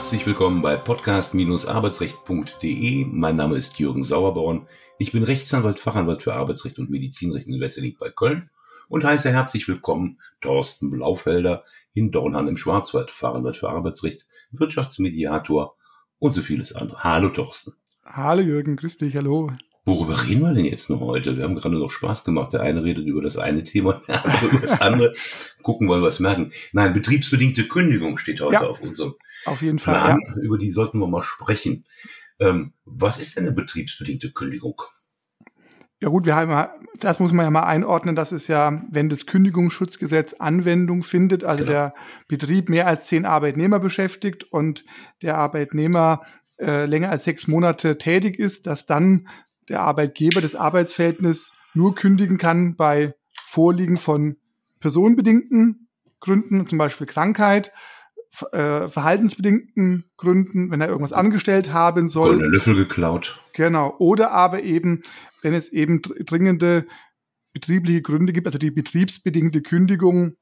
Herzlich willkommen bei podcast-arbeitsrecht.de. Mein Name ist Jürgen Sauerborn. Ich bin Rechtsanwalt, Fachanwalt für Arbeitsrecht und Medizinrecht in Wesseling bei Köln und heiße herzlich willkommen Thorsten Blaufelder in Dornhahn im Schwarzwald, Fachanwalt für Arbeitsrecht, Wirtschaftsmediator und so vieles andere. Hallo Thorsten. Hallo Jürgen, grüß dich, hallo. Worüber reden wir denn jetzt noch heute? Wir haben gerade noch Spaß gemacht. Der eine redet über das eine Thema, der andere über das andere. Gucken wollen wir was merken. Nein, betriebsbedingte Kündigung steht heute ja, auf unserem auf jeden Fall, Plan. Ja. Über die sollten wir mal sprechen. Ähm, was ist denn eine betriebsbedingte Kündigung? Ja gut, wir haben ja, zuerst muss man ja mal einordnen, dass es ja, wenn das Kündigungsschutzgesetz Anwendung findet, also genau. der Betrieb mehr als zehn Arbeitnehmer beschäftigt und der Arbeitnehmer äh, länger als sechs Monate tätig ist, dass dann der Arbeitgeber das Arbeitsverhältnis nur kündigen kann bei Vorliegen von personenbedingten Gründen, zum Beispiel Krankheit, äh, verhaltensbedingten Gründen, wenn er irgendwas angestellt haben soll. Goldene Löffel geklaut. Genau. Oder aber eben, wenn es eben dringende betriebliche Gründe gibt, also die betriebsbedingte Kündigung,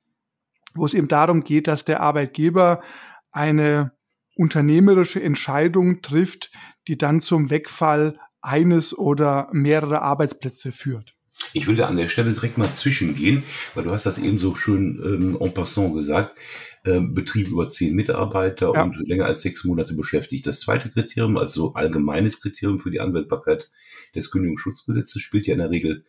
wo es eben darum geht, dass der Arbeitgeber eine unternehmerische Entscheidung trifft, die dann zum Wegfall eines oder mehrere Arbeitsplätze führt. Ich will da an der Stelle direkt mal zwischengehen, weil du hast das eben so schön ähm, en passant gesagt. Ähm, Betrieb über zehn Mitarbeiter ja. und länger als sechs Monate beschäftigt. Das zweite Kriterium, also allgemeines Kriterium für die Anwendbarkeit des Kündigungsschutzgesetzes, spielt ja in der Regel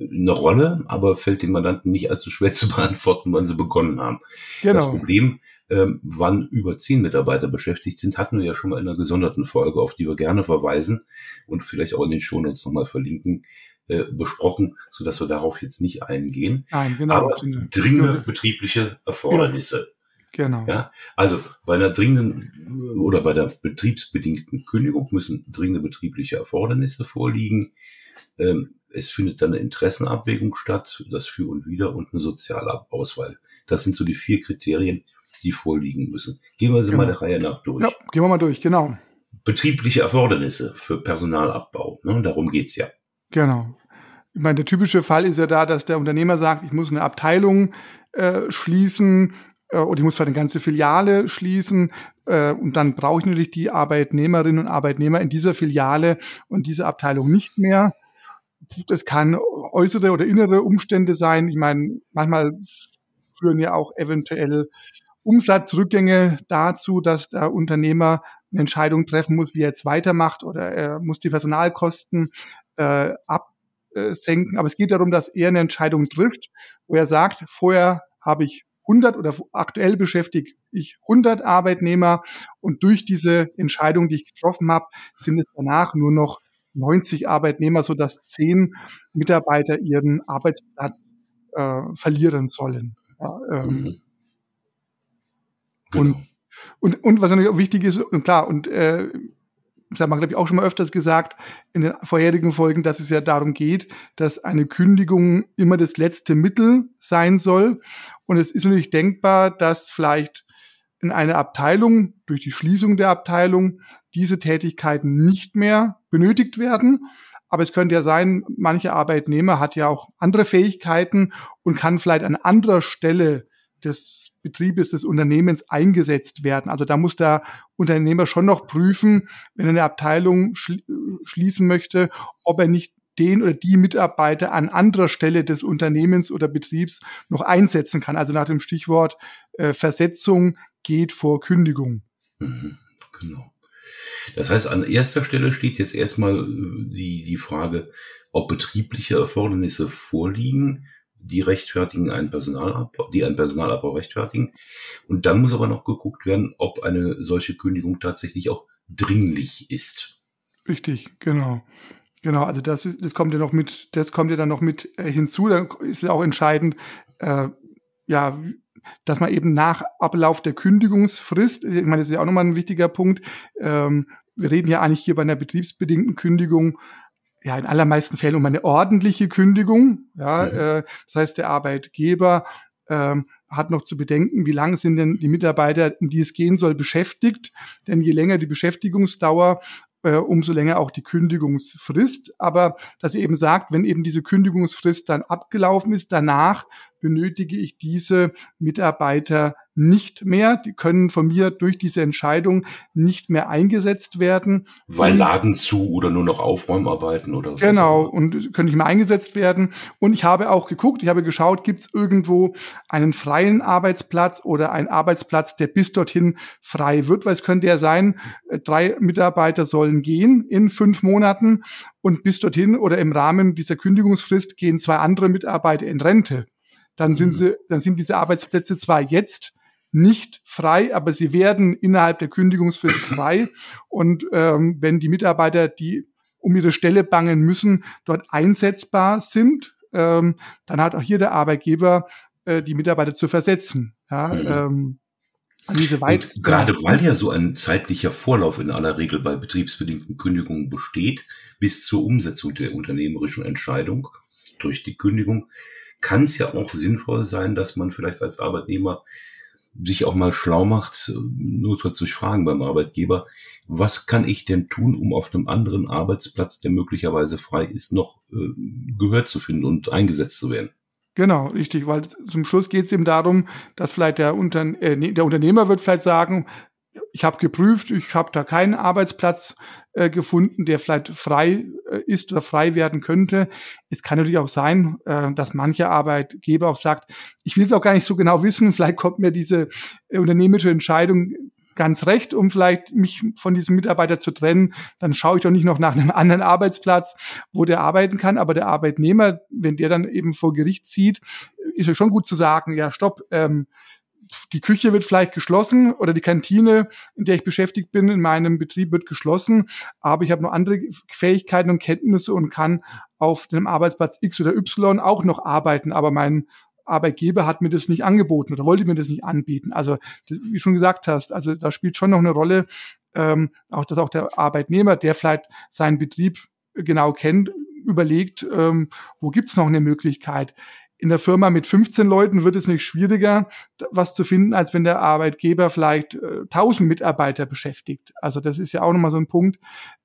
eine Rolle, aber fällt den Mandanten nicht allzu schwer zu beantworten, wann sie begonnen haben. Genau. Das Problem, ähm, wann über zehn Mitarbeiter beschäftigt sind, hatten wir ja schon mal in einer gesonderten Folge, auf die wir gerne verweisen und vielleicht auch in den Shownotes nochmal verlinken, äh, besprochen, so dass wir darauf jetzt nicht eingehen. Nein, genau. Aber dringende betriebliche Erfordernisse. Genau. Ja, also bei einer dringenden oder bei der betriebsbedingten Kündigung müssen dringende betriebliche Erfordernisse vorliegen. Ähm, es findet dann eine Interessenabwägung statt, das Für und Wider und eine Sozialauswahl. Das sind so die vier Kriterien, die vorliegen müssen. Gehen wir sie genau. mal der Reihe nach durch. Ja, gehen wir mal durch, genau. Betriebliche Erfordernisse für Personalabbau, ne, darum geht's ja. Genau. Ich meine, der typische Fall ist ja da, dass der Unternehmer sagt, ich muss eine Abteilung äh, schließen äh, oder ich muss vielleicht eine ganze Filiale schließen äh, und dann brauche ich natürlich die Arbeitnehmerinnen und Arbeitnehmer in dieser Filiale und dieser Abteilung nicht mehr. Das kann äußere oder innere Umstände sein. Ich meine, manchmal führen ja auch eventuell Umsatzrückgänge dazu, dass der Unternehmer eine Entscheidung treffen muss, wie er jetzt weitermacht oder er muss die Personalkosten äh, absenken. Aber es geht darum, dass er eine Entscheidung trifft, wo er sagt, vorher habe ich 100 oder aktuell beschäftige ich 100 Arbeitnehmer und durch diese Entscheidung, die ich getroffen habe, sind es danach nur noch 90 Arbeitnehmer, so dass zehn Mitarbeiter ihren Arbeitsplatz äh, verlieren sollen. Ja, ähm, mhm. Genau. Und, und, und was natürlich auch wichtig ist, und klar, und äh, das hat man, glaube ich, auch schon mal öfters gesagt in den vorherigen Folgen, dass es ja darum geht, dass eine Kündigung immer das letzte Mittel sein soll. Und es ist natürlich denkbar, dass vielleicht in einer Abteilung durch die Schließung der Abteilung diese Tätigkeiten nicht mehr benötigt werden. Aber es könnte ja sein, manche Arbeitnehmer hat ja auch andere Fähigkeiten und kann vielleicht an anderer Stelle des Betriebes, des Unternehmens eingesetzt werden. Also da muss der Unternehmer schon noch prüfen, wenn er eine Abteilung schließen möchte, ob er nicht den oder die Mitarbeiter an anderer Stelle des Unternehmens oder Betriebs noch einsetzen kann. Also nach dem Stichwort äh, Versetzung geht vor Kündigung. Mhm, genau. Das heißt, an erster Stelle steht jetzt erstmal äh, die, die Frage, ob betriebliche Erfordernisse vorliegen die rechtfertigen einen Personalabbau, die einen Personalabbau rechtfertigen. Und dann muss aber noch geguckt werden, ob eine solche Kündigung tatsächlich auch dringlich ist. Richtig, genau. Genau, also das ist, das kommt ja noch mit, das kommt ja dann noch mit äh, hinzu. Da ist ja auch entscheidend, äh, ja, dass man eben nach Ablauf der Kündigungsfrist, ich meine, das ist ja auch nochmal ein wichtiger Punkt. Ähm, wir reden ja eigentlich hier bei einer betriebsbedingten Kündigung ja in allermeisten Fällen um eine ordentliche Kündigung. Ja, mhm. äh, das heißt, der Arbeitgeber ähm, hat noch zu bedenken, wie lang sind denn die Mitarbeiter, um die es gehen soll, beschäftigt. Denn je länger die Beschäftigungsdauer, äh, umso länger auch die Kündigungsfrist. Aber dass eben sagt, wenn eben diese Kündigungsfrist dann abgelaufen ist, danach benötige ich diese Mitarbeiter nicht mehr. Die können von mir durch diese Entscheidung nicht mehr eingesetzt werden. Weil und, Laden zu oder nur noch Aufräumarbeiten oder Genau, und können nicht mehr eingesetzt werden. Und ich habe auch geguckt, ich habe geschaut, gibt es irgendwo einen freien Arbeitsplatz oder einen Arbeitsplatz, der bis dorthin frei wird, weil es könnte ja sein, äh, drei Mitarbeiter sollen gehen in fünf Monaten und bis dorthin oder im Rahmen dieser Kündigungsfrist gehen zwei andere Mitarbeiter in Rente. Dann sind mhm. sie, dann sind diese Arbeitsplätze zwar jetzt nicht frei, aber sie werden innerhalb der Kündigungsfrist frei. Und ähm, wenn die Mitarbeiter, die um ihre Stelle bangen müssen, dort einsetzbar sind, ähm, dann hat auch hier der Arbeitgeber äh, die Mitarbeiter zu versetzen. Ja, mhm. ähm, diese weit gerade weil ja so ein zeitlicher Vorlauf in aller Regel bei betriebsbedingten Kündigungen besteht, bis zur Umsetzung der unternehmerischen Entscheidung durch die Kündigung, kann es ja auch sinnvoll sein, dass man vielleicht als Arbeitnehmer sich auch mal schlau macht, notfalls durch Fragen beim Arbeitgeber, was kann ich denn tun, um auf einem anderen Arbeitsplatz, der möglicherweise frei ist, noch äh, Gehör zu finden und eingesetzt zu werden? Genau, richtig, weil zum Schluss geht es eben darum, dass vielleicht der, Unter äh, der Unternehmer wird vielleicht sagen, ich habe geprüft, ich habe da keinen Arbeitsplatz äh, gefunden, der vielleicht frei äh, ist oder frei werden könnte. Es kann natürlich auch sein, äh, dass mancher Arbeitgeber auch sagt, ich will es auch gar nicht so genau wissen, vielleicht kommt mir diese äh, unternehmerische Entscheidung ganz recht, um vielleicht mich von diesem Mitarbeiter zu trennen, dann schaue ich doch nicht noch nach einem anderen Arbeitsplatz, wo der arbeiten kann. Aber der Arbeitnehmer, wenn der dann eben vor Gericht zieht, ist ja schon gut zu sagen, ja, stopp, ähm, die Küche wird vielleicht geschlossen oder die Kantine, in der ich beschäftigt bin, in meinem Betrieb wird geschlossen, aber ich habe noch andere Fähigkeiten und Kenntnisse und kann auf einem Arbeitsplatz X oder Y auch noch arbeiten, aber mein Arbeitgeber hat mir das nicht angeboten oder wollte mir das nicht anbieten. Also wie du schon gesagt hast, also da spielt schon noch eine Rolle, ähm, auch dass auch der Arbeitnehmer, der vielleicht seinen Betrieb genau kennt, überlegt, ähm, wo gibt's noch eine Möglichkeit in der Firma mit 15 Leuten wird es nicht schwieriger, was zu finden, als wenn der Arbeitgeber vielleicht äh, 1000 Mitarbeiter beschäftigt. Also das ist ja auch nochmal so ein Punkt.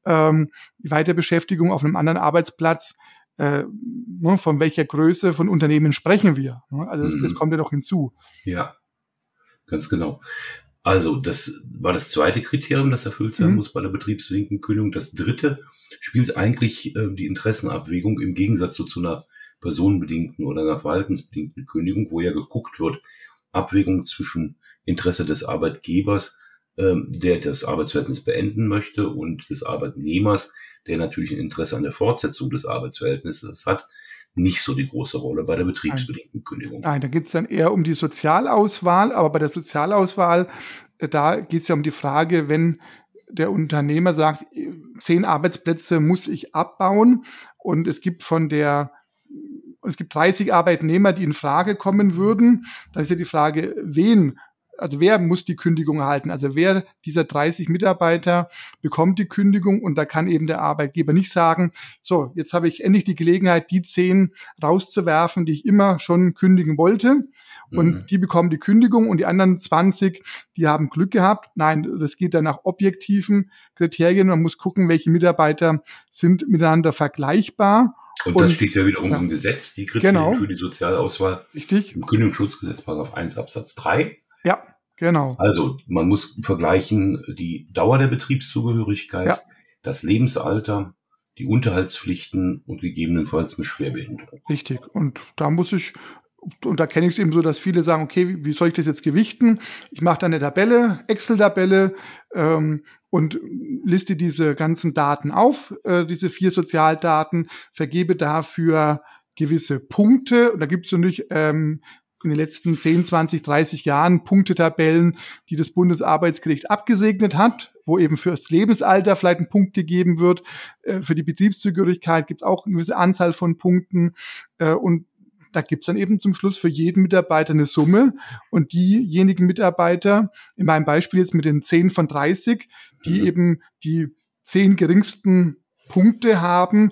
Ähm, die Weiterbeschäftigung auf einem anderen Arbeitsplatz, äh, ne, von welcher Größe von Unternehmen sprechen wir? Ne? Also das, das mhm. kommt ja noch hinzu. Ja, ganz genau. Also, das war das zweite Kriterium, das erfüllt sein mhm. muss bei der betriebsbedingten Kündigung. Das dritte spielt eigentlich äh, die Interessenabwägung im Gegensatz so zu einer personenbedingten oder einer verhaltensbedingten Kündigung, wo ja geguckt wird, Abwägung zwischen Interesse des Arbeitgebers, ähm, der das Arbeitsverhältnis beenden möchte, und des Arbeitnehmers, der natürlich ein Interesse an der Fortsetzung des Arbeitsverhältnisses hat, nicht so die große Rolle bei der betriebsbedingten Kündigung. Nein, da geht es dann eher um die Sozialauswahl, aber bei der Sozialauswahl, äh, da geht es ja um die Frage, wenn der Unternehmer sagt, zehn Arbeitsplätze muss ich abbauen und es gibt von der und es gibt 30 Arbeitnehmer, die in Frage kommen würden, dann ist ja die Frage, wen also wer muss die Kündigung erhalten? Also wer dieser 30 Mitarbeiter bekommt die Kündigung und da kann eben der Arbeitgeber nicht sagen, so, jetzt habe ich endlich die Gelegenheit, die 10 rauszuwerfen, die ich immer schon kündigen wollte und mhm. die bekommen die Kündigung und die anderen 20, die haben Glück gehabt. Nein, das geht dann nach objektiven Kriterien. Man muss gucken, welche Mitarbeiter sind miteinander vergleichbar und, und das steht ja wiederum ja. im Gesetz, die Kriterien genau. für die Sozialauswahl. Richtig. Im Kündigungsschutzgesetz, Paragraph 1 Absatz 3. Ja, genau. Also, man muss vergleichen die Dauer der Betriebszugehörigkeit, ja. das Lebensalter, die Unterhaltspflichten und gegebenenfalls eine Schwerbehinderung. Richtig. Und da muss ich und da kenne ich es eben so, dass viele sagen, okay, wie soll ich das jetzt gewichten? Ich mache da eine Tabelle, Excel-Tabelle ähm, und liste diese ganzen Daten auf, äh, diese vier Sozialdaten, vergebe dafür gewisse Punkte. Und da gibt es natürlich ähm, in den letzten 10, 20, 30 Jahren Punktetabellen, die das Bundesarbeitsgericht abgesegnet hat, wo eben fürs Lebensalter vielleicht ein Punkt gegeben wird. Äh, für die Betriebszugehörigkeit gibt es auch eine gewisse Anzahl von Punkten. Äh, und da gibt's dann eben zum Schluss für jeden Mitarbeiter eine Summe und diejenigen Mitarbeiter, in meinem Beispiel jetzt mit den 10 von 30, die mhm. eben die zehn geringsten Punkte haben,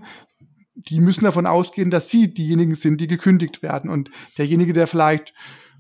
die müssen davon ausgehen, dass sie diejenigen sind, die gekündigt werden. Und derjenige, der vielleicht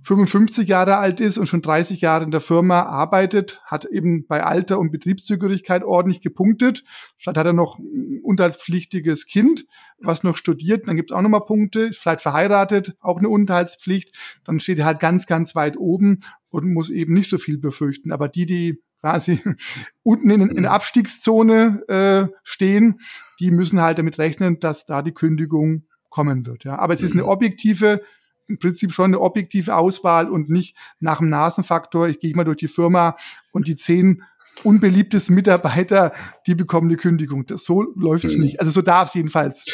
55 Jahre alt ist und schon 30 Jahre in der Firma arbeitet, hat eben bei Alter und Betriebszugehörigkeit ordentlich gepunktet. Vielleicht hat er noch ein unterhaltspflichtiges Kind, was noch studiert, dann gibt es auch nochmal Punkte, ist vielleicht verheiratet, auch eine Unterhaltspflicht, dann steht er halt ganz, ganz weit oben und muss eben nicht so viel befürchten. Aber die, die quasi unten in, in der Abstiegszone äh, stehen, die müssen halt damit rechnen, dass da die Kündigung kommen wird. Ja. Aber es ist eine mhm. objektive im Prinzip schon eine objektive Auswahl und nicht nach dem Nasenfaktor, ich gehe mal durch die Firma und die zehn unbeliebtesten Mitarbeiter, die bekommen eine Kündigung. Das, so läuft es mhm. nicht. Also so darf es jedenfalls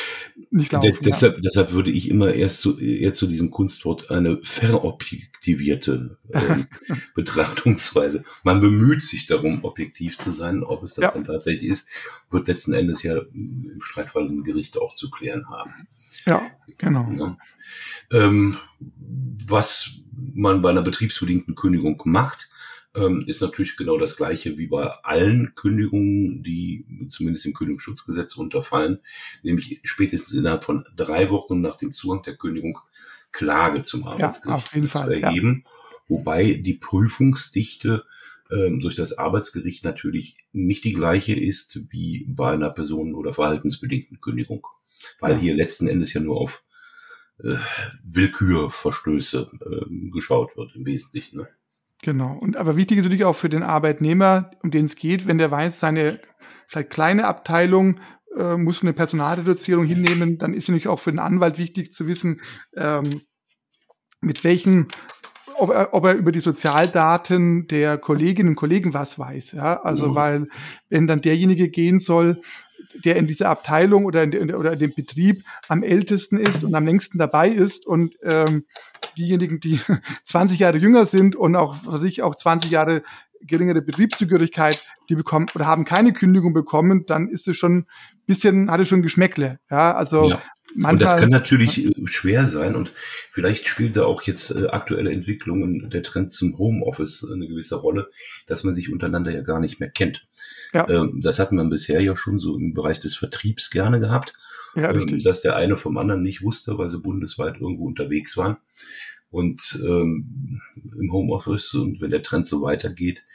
nicht laufen. De deshalb, ja. deshalb würde ich immer erst zu, eher zu diesem Kunstwort eine verobjektivierte äh, Betrachtungsweise. Man bemüht sich darum, objektiv zu sein. Ob es das ja. dann tatsächlich ist, wird letzten Endes ja im Streitfall ein Gericht auch zu klären haben. Ja, genau. Ja. Ähm, was man bei einer betriebsbedingten Kündigung macht, ähm, ist natürlich genau das Gleiche wie bei allen Kündigungen, die zumindest im Kündigungsschutzgesetz unterfallen, nämlich spätestens innerhalb von drei Wochen nach dem Zugang der Kündigung Klage zum Arbeitsgericht ja, zu erheben, ja. wobei die Prüfungsdichte ähm, durch das Arbeitsgericht natürlich nicht die gleiche ist wie bei einer personen- oder verhaltensbedingten Kündigung, weil ja. hier letzten Endes ja nur auf äh, Willkürverstöße äh, geschaut wird im Wesentlichen. Ne? Genau. Und aber wichtig ist natürlich auch für den Arbeitnehmer, um den es geht, wenn der weiß, seine vielleicht kleine Abteilung äh, muss eine Personalreduzierung hinnehmen, dann ist natürlich auch für den Anwalt wichtig zu wissen, ähm, mit welchen ob er, ob er über die Sozialdaten der Kolleginnen und Kollegen was weiß. Ja? Also, mhm. weil wenn dann derjenige gehen soll, der in dieser Abteilung oder in, de, oder in dem Betrieb am ältesten ist und am längsten dabei ist und ähm, diejenigen, die 20 Jahre jünger sind und auch was ich auch 20 Jahre geringere Betriebszugehörigkeit, die bekommen oder haben keine Kündigung bekommen, dann ist es schon bisschen, hat es schon Geschmäckle. Ja, also ja. Manchmal, und das kann natürlich äh, schwer sein und vielleicht spielt da auch jetzt äh, aktuelle Entwicklungen, der Trend zum Homeoffice eine gewisse Rolle, dass man sich untereinander ja gar nicht mehr kennt. Ja. Ähm, das hatten wir bisher ja schon so im Bereich des Vertriebs gerne gehabt, ja, ähm, dass der eine vom anderen nicht wusste, weil sie bundesweit irgendwo unterwegs waren. Und ähm, im Homeoffice und wenn der Trend so weitergeht,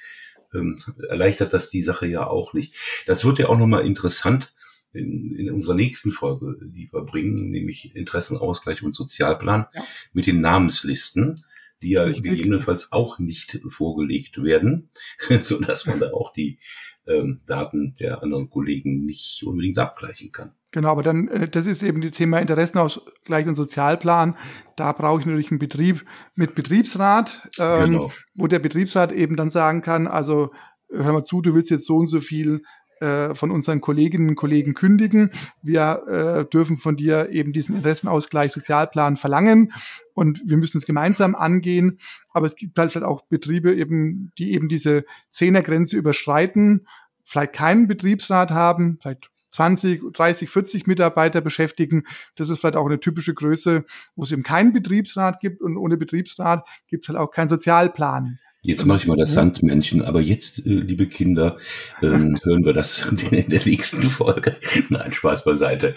ähm, erleichtert das die Sache ja auch nicht. Das wird ja auch nochmal interessant in, in unserer nächsten Folge, die wir bringen, nämlich Interessenausgleich und Sozialplan ja. mit den Namenslisten die ja Richtig. gegebenenfalls auch nicht vorgelegt werden, so dass man da auch die ähm, Daten der anderen Kollegen nicht unbedingt abgleichen kann. Genau, aber dann, äh, das ist eben das Thema Interessenausgleich und Sozialplan. Da brauche ich natürlich einen Betrieb mit Betriebsrat, ähm, genau. wo der Betriebsrat eben dann sagen kann, also hör mal zu, du willst jetzt so und so viel äh, von unseren Kolleginnen und Kollegen kündigen. Wir äh, dürfen von dir eben diesen Interessenausgleich Sozialplan verlangen und wir müssen es gemeinsam angehen. Aber es gibt halt vielleicht auch Betriebe eben, die eben diese Zehnergrenze überschreiten, vielleicht keinen Betriebsrat haben, vielleicht 20, 30, 40 Mitarbeiter beschäftigen. Das ist vielleicht auch eine typische Größe, wo es eben keinen Betriebsrat gibt und ohne Betriebsrat gibt es halt auch keinen Sozialplan. Jetzt mache ich mal das Sandmännchen, aber jetzt, äh, liebe Kinder, ähm, hören wir das in der nächsten Folge. Nein, Spaß beiseite.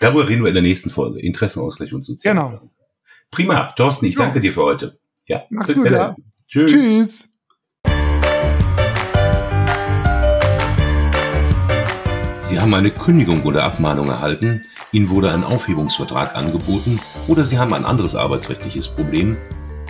Darüber reden wir in der nächsten Folge. Interessenausgleich und Sozial. Genau. Prima, Thorsten, ich ja. danke dir für heute. Ja. Mach's gut, ja. Tschüss. Tschüss. Sie haben eine Kündigung oder Abmahnung erhalten, Ihnen wurde ein Aufhebungsvertrag angeboten oder Sie haben ein anderes arbeitsrechtliches Problem,